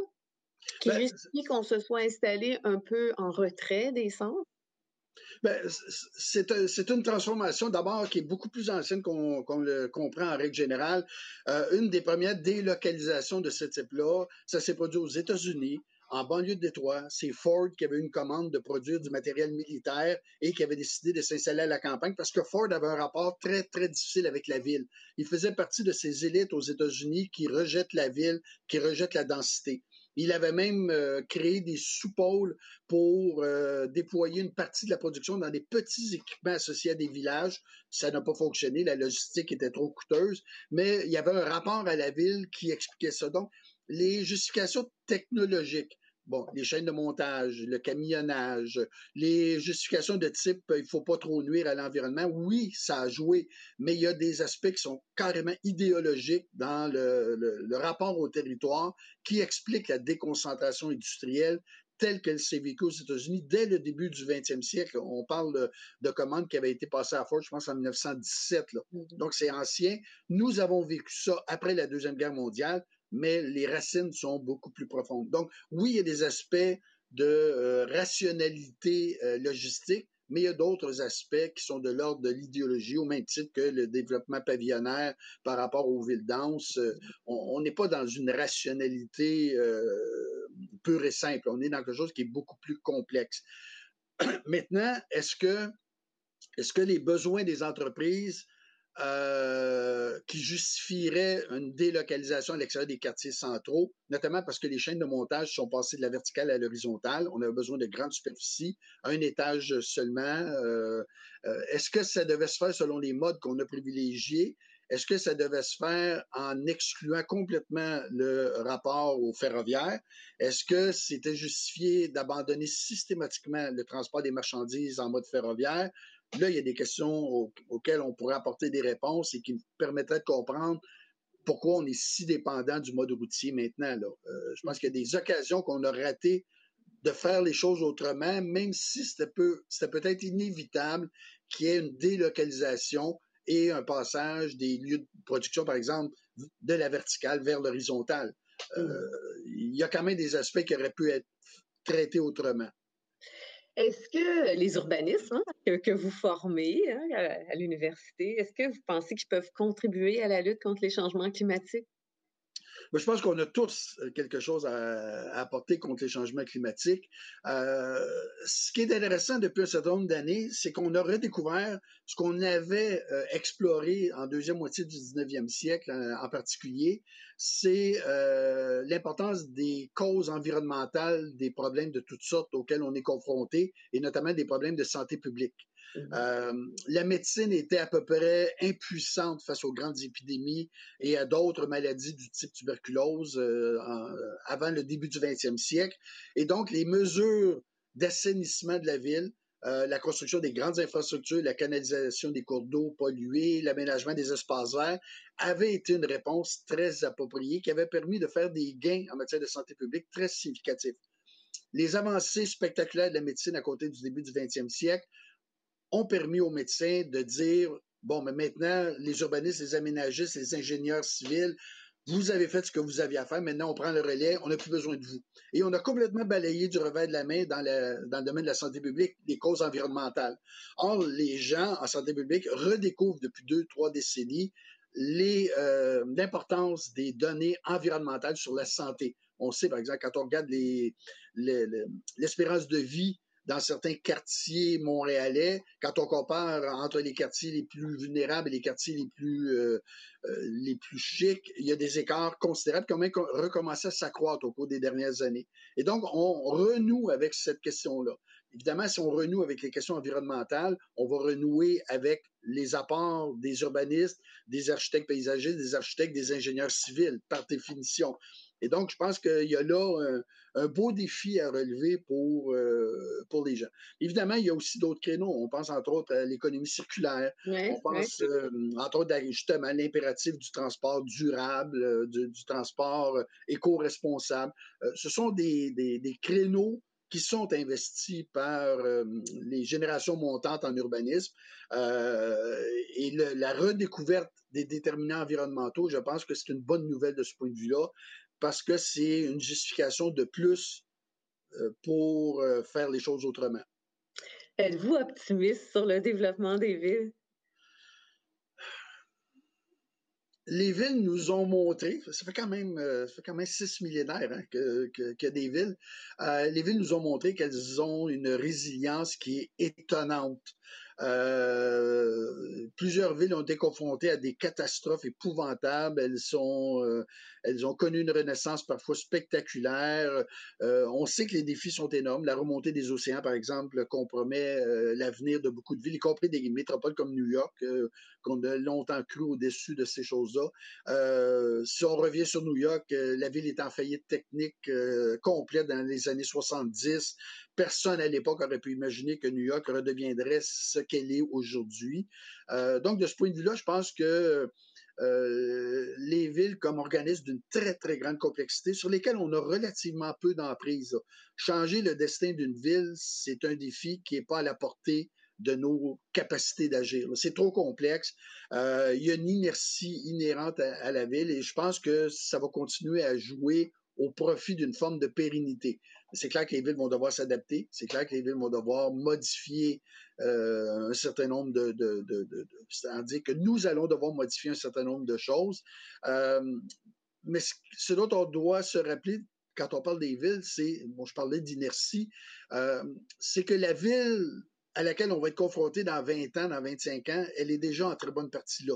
Qui ben, justifie qu'on se soit installé un peu en retrait des centres? Ben, c'est une transformation d'abord qui est beaucoup plus ancienne qu'on le comprend en règle générale. Euh, une des premières délocalisations de ce type-là, ça s'est produit aux États-Unis en banlieue de Détroit, c'est Ford qui avait une commande de produire du matériel militaire et qui avait décidé de s'installer à la campagne parce que Ford avait un rapport très, très difficile avec la ville. Il faisait partie de ces élites aux États-Unis qui rejettent la ville, qui rejettent la densité. Il avait même euh, créé des sous-pôles pour euh, déployer une partie de la production dans des petits équipements associés à des villages. Ça n'a pas fonctionné, la logistique était trop coûteuse, mais il y avait un rapport à la ville qui expliquait ça. Donc, les justifications technologiques, bon, les chaînes de montage, le camionnage, les justifications de type il ne faut pas trop nuire à l'environnement, oui, ça a joué, mais il y a des aspects qui sont carrément idéologiques dans le, rapport au territoire qui expliquent la déconcentration industrielle telle qu'elle s'est vécue aux États-Unis dès le début du 20e siècle. On parle de, commandes qui avaient été passées à Ford, je pense, en 1917. Mm-hmm. Donc, c'est ancien. Nous avons vécu ça après la Deuxième Guerre mondiale mais les racines sont beaucoup plus profondes. Donc, oui, il y a des aspects de euh, rationalité euh, logistique, mais il y a d'autres aspects qui sont de l'ordre de l'idéologie, au même titre que le développement pavillonnaire par rapport aux villes denses. Euh, on n'est pas dans une rationalité pure et simple, on est dans quelque chose qui est beaucoup plus complexe. Maintenant, est-ce que, est-ce que les besoins des entreprises euh, qui justifierait une délocalisation à l'extérieur des quartiers centraux, notamment parce que les chaînes de montage sont passées de la verticale à l'horizontale. On avait besoin de grandes superficies, un étage seulement. Euh, euh, est-ce que ça devait se faire selon les modes qu'on a privilégiés? Est-ce que ça devait se faire en excluant complètement le rapport au ferroviaire? Est-ce que c'était justifié d'abandonner systématiquement le transport des marchandises en mode ferroviaire? Là, il y a des questions auxquelles on pourrait apporter des réponses et qui nous permettraient de comprendre pourquoi on est si dépendant du mode routier maintenant. Euh, je pense qu'il y a des occasions qu'on a ratées de faire les choses autrement, même si c'était peut, peut-être inévitable qu'il y ait une délocalisation et un passage des lieux de production, par exemple, de la verticale vers l'horizontale. Euh, mmh. il y a quand même des aspects qui auraient pu être traités autrement. Est-ce que les urbanistes hein, que, vous formez hein, à, l'université, est-ce que vous pensez qu'ils peuvent contribuer à la lutte contre les changements climatiques? Je pense qu'on a tous euh, quelque chose à, apporter contre les changements climatiques. Euh, ce qui est intéressant depuis un certain nombre d'années, c'est qu'on a redécouvert ce qu'on avait euh, exploré en deuxième moitié du 19e siècle en particulier, c'est l'importance des causes environnementales des problèmes de toutes sortes auxquels on est confronté, et notamment des problèmes de santé publique. Euh, la médecine était à peu près impuissante face aux grandes épidémies et à d'autres maladies du type tuberculose euh, avant le début du 20e siècle. Et donc, les mesures d'assainissement de la ville, euh, la construction des grandes infrastructures, la canalisation des cours d'eau pollués, l'aménagement des espaces verts, avaient été une réponse très appropriée qui avait permis de faire des gains en matière de santé publique très significatifs. Les avancées spectaculaires de la médecine à côté du début du 20e siècle ont permis aux médecins de dire, bon, mais maintenant, les urbanistes, les aménagistes, les ingénieurs civils, vous avez fait ce que vous aviez à faire, maintenant on prend le relais, on n'a plus besoin de vous. Et on a complètement balayé du revers de la main dans, dans le domaine de la santé publique les causes environnementales. Or, les gens en santé publique redécouvrent depuis deux, trois décennies euh, l'importance des données environnementales sur la santé. On sait, par exemple, quand on regarde l'espérance de vie dans certains quartiers montréalais, quand on compare entre les quartiers les plus vulnérables et les quartiers les plus, euh, euh, les plus chics, il y a des écarts considérables qui ont même recommencé à s'accroître au cours des dernières années. Et donc, on renoue avec cette question-là. Évidemment, si on renoue avec les questions environnementales, on va renouer avec les apports des urbanistes, des architectes paysagistes, des architectes, des ingénieurs civils, par définition. Et donc, je pense qu'il y a là un, beau défi à relever pour, euh, pour les gens. Évidemment, il y a aussi d'autres créneaux. On pense entre autres à l'économie circulaire. on pense euh, entre autres justement à l'impératif du transport durable, euh, du, transport éco-responsable. ce sont des, des, créneaux qui sont investis par les générations montantes en urbanisme. et la redécouverte des déterminants environnementaux, je pense que c'est une bonne nouvelle de ce point de vue-là parce que c'est une justification de plus euh, pour euh, faire les choses autrement. Êtes-vous optimiste sur le développement des villes? les villes nous ont montré, ça fait quand même, euh, ça fait quand même six millénaires hein, que, que, des villes, euh, les villes nous ont montré qu'elles ont une résilience qui est étonnante. Euh, plusieurs villes ont été confrontées à des catastrophes épouvantables. Elles sont, euh, elles ont connu une renaissance parfois spectaculaire. Euh, on sait que les défis sont énormes. La remontée des océans, par exemple, compromet l'avenir de beaucoup de villes, y compris des métropoles comme New York, qu'on a longtemps cru au-dessus de ces choses-là. si on revient sur New York, la ville est en faillite technique complète dans les années 70. Personne à l'époque aurait pu imaginer que New York redeviendrait ce qu'elle est aujourd'hui. Euh, donc, de ce point de vue-là, je pense que euh, les villes comme organismes d'une très, très grande complexité sur lesquelles on a relativement peu d'emprise. Changer le destin d'une ville, c'est un défi qui n'est pas à la portée de nos capacités d'agir. C'est trop complexe. Euh, il y a une inertie inhérente à, la ville et je pense que ça va continuer à jouer au profit d'une forme de pérennité. C'est clair que les villes vont devoir s'adapter, c'est clair que les villes vont devoir modifier euh, un certain nombre de, de, c'est-à-dire que nous allons devoir modifier un certain nombre de choses. Euh, mais ce dont on doit se rappeler quand on parle des villes, c'est, bon, je parlais d'inertie, c'est que la ville à laquelle on va être confronté dans 20 ans, dans 25 ans, elle est déjà en très bonne partie là.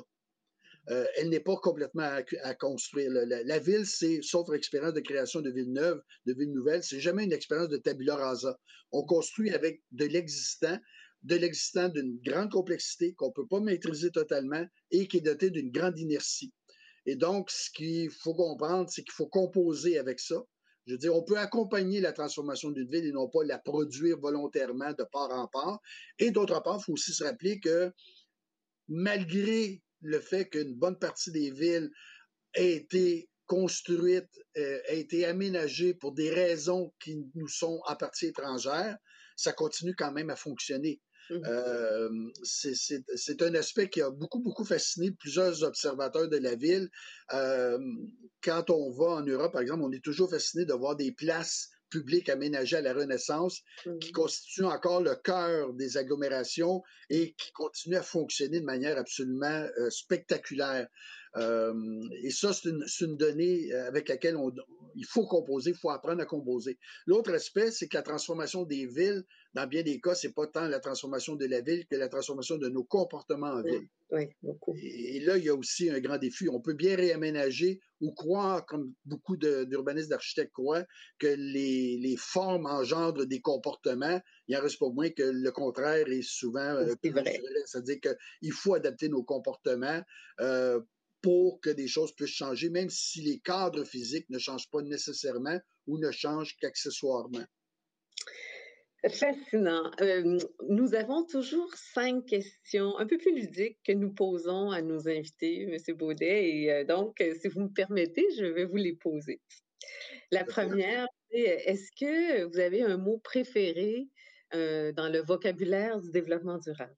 Euh, elle n'est pas complètement à, construire. La, ville, c'est, sauf l'expérience de création de villes neuves, de villes nouvelles, c'est jamais une expérience de tabula rasa. On construit avec de l'existant, de l'existant d'une grande complexité qu'on ne peut pas maîtriser totalement et qui est doté d'une grande inertie. Et donc, ce qu'il faut comprendre, c'est qu'il faut composer avec ça. Je veux dire, on peut accompagner la transformation d'une ville et non pas la produire volontairement de part en part. Et d'autre part, il faut aussi se rappeler que malgré le fait qu'une bonne partie des villes a été construite, euh, a été aménagée pour des raisons qui nous sont à partie étrangère, ça continue quand même à fonctionner. Mmh. Euh, c'est un aspect qui a beaucoup, beaucoup fasciné plusieurs observateurs de la ville. Euh, quand on va en Europe, par exemple, on est toujours fasciné de voir des places public aménagé à la Renaissance, qui mmh. constitue encore le cœur des agglomérations et qui continue à fonctionner de manière absolument euh, spectaculaire. Et ça, c'est une, une, donnée euh, avec laquelle on, il faut composer, il faut apprendre à composer. L'autre aspect, c'est que la transformation des villes, dans bien des cas, c'est pas tant la transformation de la ville que la transformation de nos comportements en ville. Oui, beaucoup. Et, là, il y a aussi un grand défi. On peut bien réaménager ou croire, comme beaucoup d'urbanistes, d'architectes croient, que les, les, formes engendrent des comportements. Il en reste pas moins que le contraire est souvent euh, plus vrai. C'est-à-dire qu'il faut adapter nos comportements euh, pour que des choses puissent changer, même si les cadres physiques ne changent pas nécessairement ou ne changent qu'accessoirement. Fascinant. Euh, nous avons toujours cinq questions un peu plus ludiques que nous posons à nos invités, M. Baudet. Et euh, donc, si vous me permettez, je vais vous les poser. La première, est-ce que vous avez un mot préféré euh, dans le vocabulaire du développement durable?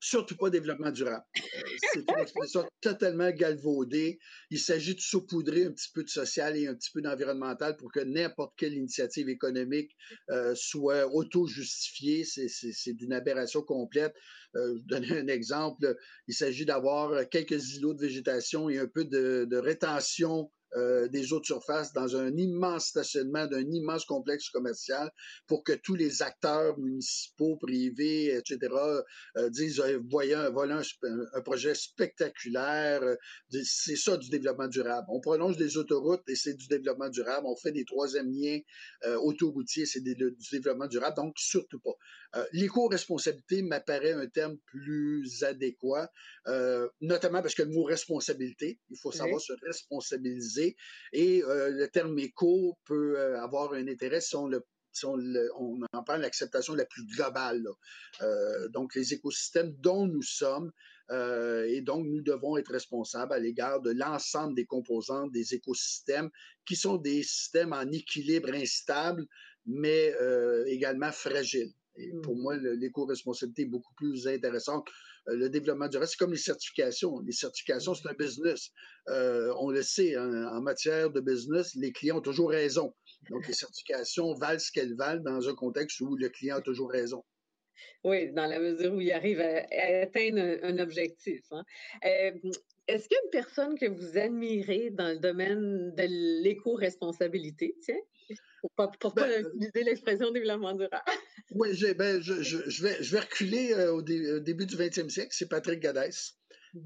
Surtout pas développement durable. Euh, c'est une expression totalement galvaudée. Il s'agit de saupoudrer un petit peu de social et un petit peu d'environnemental pour que n'importe quelle initiative économique euh, soit auto-justifiée. C'est d'une aberration complète. Euh, je vais donner un exemple. Il s'agit d'avoir quelques îlots de végétation et un peu de, de rétention euh, des eaux de surface dans un immense stationnement d'un immense complexe commercial pour que tous les acteurs municipaux, privés, etc., euh, disent euh, voyons, voilà un, projet spectaculaire. c'est ça du développement durable. On prolonge des autoroutes et c'est du développement durable. On fait des troisième liens autoroutiers, c'est du développement durable. Donc, surtout pas. L'éco-responsabilité m'apparaît un terme plus adéquat, notamment parce que le mot responsabilité, il faut savoir se responsabiliser et euh, le terme éco peut euh, avoir un intérêt si on en prend l'acceptation la plus globale. Euh, donc, les écosystèmes dont nous sommes, et donc nous devons être responsables à l'égard de l'ensemble des composantes des écosystèmes qui sont des systèmes en équilibre instable, mais également fragiles. Et pour moi, l'éco-responsabilité est beaucoup plus intéressante euh, le développement durable, c'est comme les certifications. Les certifications, c'est un business. Euh, on le sait, hein, en matière de business, les clients ont toujours raison. Donc, les certifications valent ce qu'elles valent dans un contexte où le client a toujours raison. Oui, dans la mesure où il arrive à, atteindre un, objectif. Hein. Euh, Est-ce qu'il y a une personne que vous admirez dans le domaine de l'éco-responsabilité, tiens? Pour ne pas ben, utiliser l'expression développement durable. Oui, ben, je, je, vais, je vais reculer au, début du 20e siècle. C'est Patrick Gadès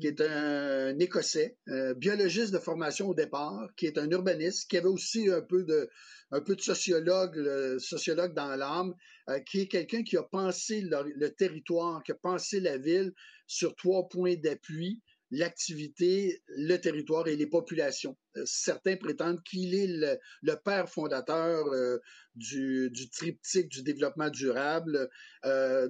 qui est un, Écossais, biologiste de formation au départ, qui est un urbaniste, qui avait aussi un peu de, un peu de sociologue, sociologue dans l'âme, euh, qui est quelqu'un qui a pensé le, territoire, qui a pensé la ville sur trois points d'appui l'activité, le territoire et les populations. Euh, certains prétendent qu'il est le, père fondateur euh, du, triptyque du développement durable.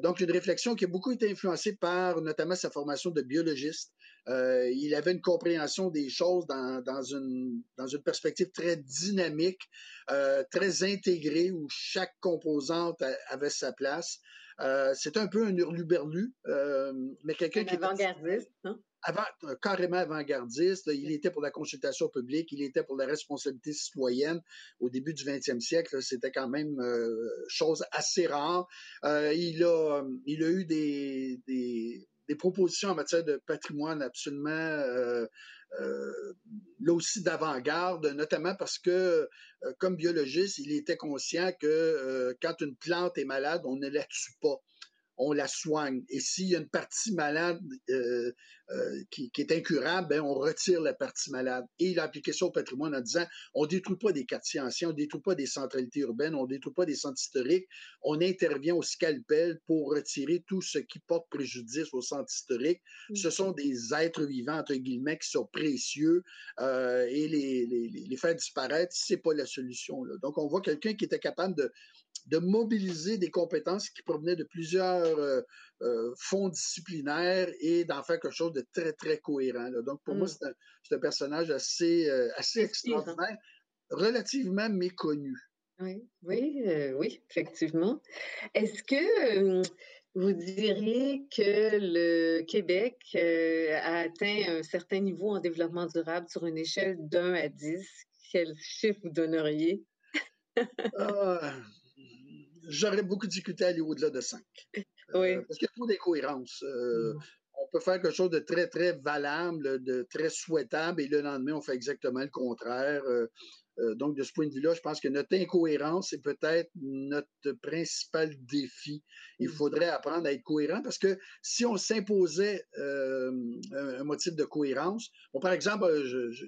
donc, une réflexion qui a beaucoup été influencée par notamment sa formation de biologiste. il avait une compréhension des choses dans, une, dans une perspective très dynamique euh, très intégré où chaque composante avait sa place. Euh, c'est un peu un hurluberlu, euh, mais quelqu'un qui avant-gardiste, non? Avant, carrément avant-gardiste. Il était pour la consultation publique, il était pour la responsabilité citoyenne. Au début du 20e siècle, c'était quand même chose assez rare. il, a, il a eu des, des, des, propositions en matière de patrimoine absolument euh, là aussi d'avant-garde, notamment parce que, euh, comme biologiste, il était conscient que euh, quand une plante est malade, on ne la tue pas on la soigne. Et s'il y a une partie malade euh, euh, qui, est incurable, ben, on retire la partie malade. Et il a appliqué ça au patrimoine en disant on ne détruit pas des quartiers anciens, on ne détruit pas des centralités urbaines, on ne détruit pas des centres historiques, on intervient au scalpel pour retirer tout ce qui porte préjudice au centre historique. Ce sont des êtres vivants, entre guillemets, qui sont précieux euh, et les, les, faire disparaître, ce n'est pas la solution. Donc, on voit quelqu'un qui était capable de de mobiliser des compétences qui provenaient de plusieurs euh, euh, fonds disciplinaires et d'en faire quelque chose de très, très cohérent. Donc, pour moi, mmh. c'est un, personnage assez, euh, assez extraordinaire, relativement méconnu. Oui, oui, oui, effectivement. Est-ce que vous diriez que le Québec a atteint un certain niveau en développement durable sur une échelle d'un à 10? Quel chiffre vous donneriez? Ah, j'aurais beaucoup discuté à aller au-delà de 5. Oui. Euh, parce qu'il y a trop d'incohérences. Euh, mm. On peut faire quelque chose de très, très valable, de très souhaitable, et le lendemain, on fait exactement le contraire. Euh, donc, de ce point de vue-là, je pense que notre incohérence est peut-être notre principal défi. Il mm. faudrait apprendre à être cohérent parce que si on s'imposait un, motif de cohérence, par exemple,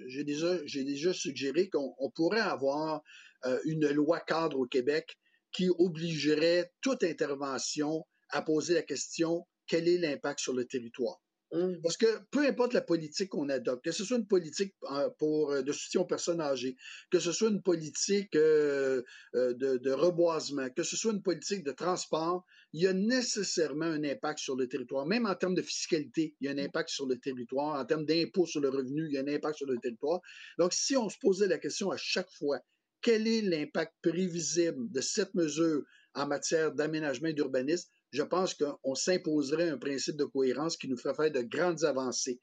j'ai déjà, déjà suggéré qu'on pourrait avoir une loi cadre au Québec qui obligerait toute intervention à poser la question quel est l'impact sur le territoire? Mmh. Parce que peu importe la politique qu'on adopte, que ce soit une politique euh, pour, euh, de soutien aux personnes âgées, que ce soit une politique euh, de, reboisement, que ce soit une politique de transport, il y a nécessairement un impact sur le territoire. Même en termes de fiscalité, il y a un impact sur le territoire. En termes d'impôt sur le revenu, il y a un impact sur le territoire. Donc, si on se posait la question à chaque fois, quel est l'impact prévisible de cette mesure en matière d'aménagement et d'urbanisme, je pense qu'on s'imposerait un principe de cohérence qui nous ferait faire de grandes avancées.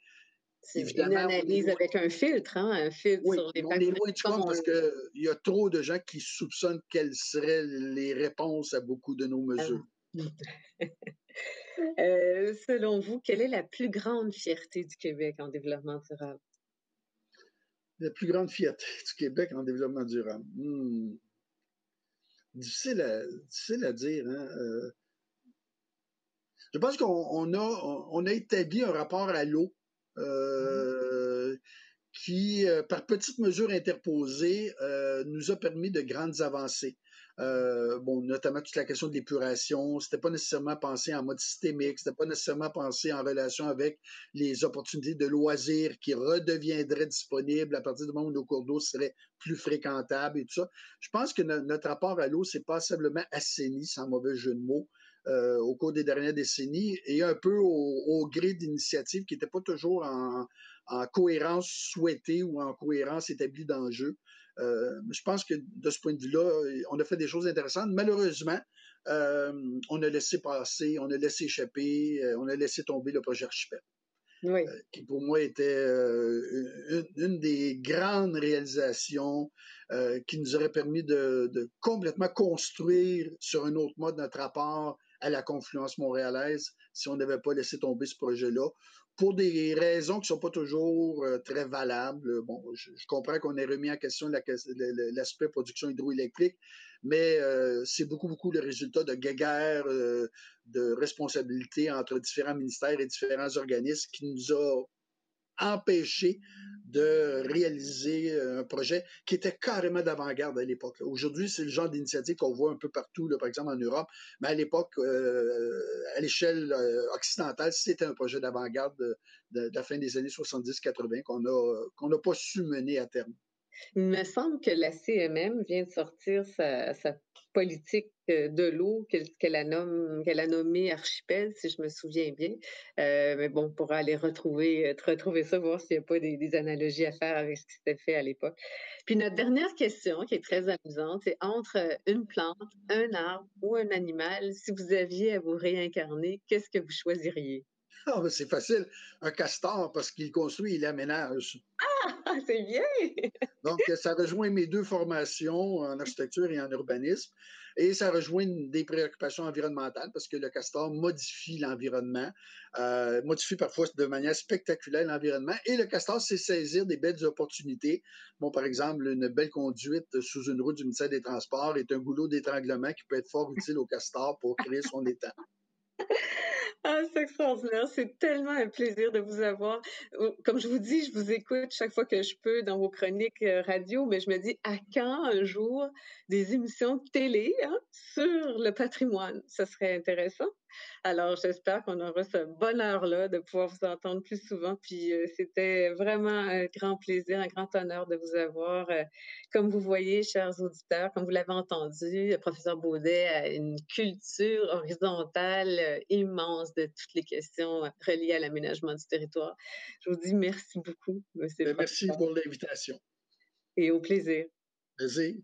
C'est une analyse avec un filtre, hein, un filtre sur les on est loin du compte parce qu'il y a trop de gens qui soupçonnent quelles seraient les réponses à beaucoup de nos ah mesures. Euh, selon vous, quelle est la plus grande fierté du Québec en développement durable? La plus grande fierté du Québec en développement durable. Hmm. Difficile, à, dire. Hein? Euh. je pense qu'on a, établi un rapport à l'eau euh, qui, euh, par petites mesures interposées, nous a permis de grandes avancées. Euh, bon, notamment toute la question de l'épuration, c'était pas nécessairement pensé en mode systémique, c'était pas nécessairement pensé en relation avec les opportunités de loisirs qui redeviendraient disponibles à partir du moment où nos cours d'eau seraient plus fréquentables et tout ça. Je pense que notre rapport à l'eau s'est passablement assaini, sans mauvais jeu de mots, euh, au cours des dernières décennies et un peu au, gré d'initiatives qui n'étaient pas toujours en, en, cohérence souhaitée ou en cohérence établie dans le jeu. Euh, je pense que de ce point de vue-là, on a fait des choses intéressantes. Malheureusement, euh, on a laissé passer, on a laissé échapper, euh, on a laissé tomber le projet Archipel. qui pour moi était une, des grandes réalisations qui nous aurait permis de, complètement construire sur un autre mode notre rapport à la confluence montréalaise si on n'avait pas laissé tomber ce projet-là pour des raisons qui ne sont pas toujours euh, très valables. Bon, je, comprends qu'on ait remis en question l'aspect production hydroélectrique, mais euh, c'est beaucoup, beaucoup le résultat de guéguerres euh, de responsabilité entre différents ministères et différents organismes qui nous a empêchés de réaliser un projet qui était carrément d'avant-garde à l'époque. Aujourd'hui, c'est le genre d'initiative qu'on voit un peu partout, par exemple en Europe, mais à l'époque, euh, à l'échelle euh, occidentale, c'était un projet d'avant-garde de, la fin des années 70-80 qu'on qu'on n'a pas su mener à terme. Il me semble que la CMM vient de sortir sa, politique euh, de l'eau qu'elle a, nommée Archipel, si je me souviens bien. Euh, mais bon, on pourra aller retrouver, euh, ça, voir s'il n'y a pas des, analogies à faire avec ce qui s'était fait à l'époque. Puis notre dernière question, qui est très amusante, c'est entre une plante, un arbre ou un animal, si vous aviez à vous réincarner, qu'est-ce que vous choisiriez? Ah, c'est facile. Un castor, parce qu'il construit, il aménage. Ah, c'est bien! Donc, ça rejoint mes deux formations en architecture et en urbanisme. Et ça rejoint des préoccupations environnementales parce que le castor modifie l'environnement, euh, modifie parfois de manière spectaculaire l'environnement. Et le castor sait saisir des belles opportunités. Bon, par exemple, une belle conduite sous une route du ministère des Transports est un goulot d'étranglement qui peut être fort utile au castor pour créer son état. Ah, c'est extraordinaire. C'est tellement un plaisir de vous avoir. Comme je vous dis, je vous écoute chaque fois que je peux dans vos chroniques euh, radio, mais je me dis à quand un jour des émissions télé hein, sur le patrimoine? Ce serait intéressant. Alors, j'espère qu'on aura ce bonheur-là de pouvoir vous entendre plus souvent. Puis, euh, c'était vraiment un grand plaisir, un grand honneur de vous avoir. Euh, comme vous voyez, chers auditeurs, comme vous l'avez entendu, le professeur Baudet a une culture horizontale euh, immense de toutes les questions reliées à l'aménagement du territoire. Je vous dis merci beaucoup, Monsieur. Ben, merci pour l'invitation. Et au plaisir. Plaisir.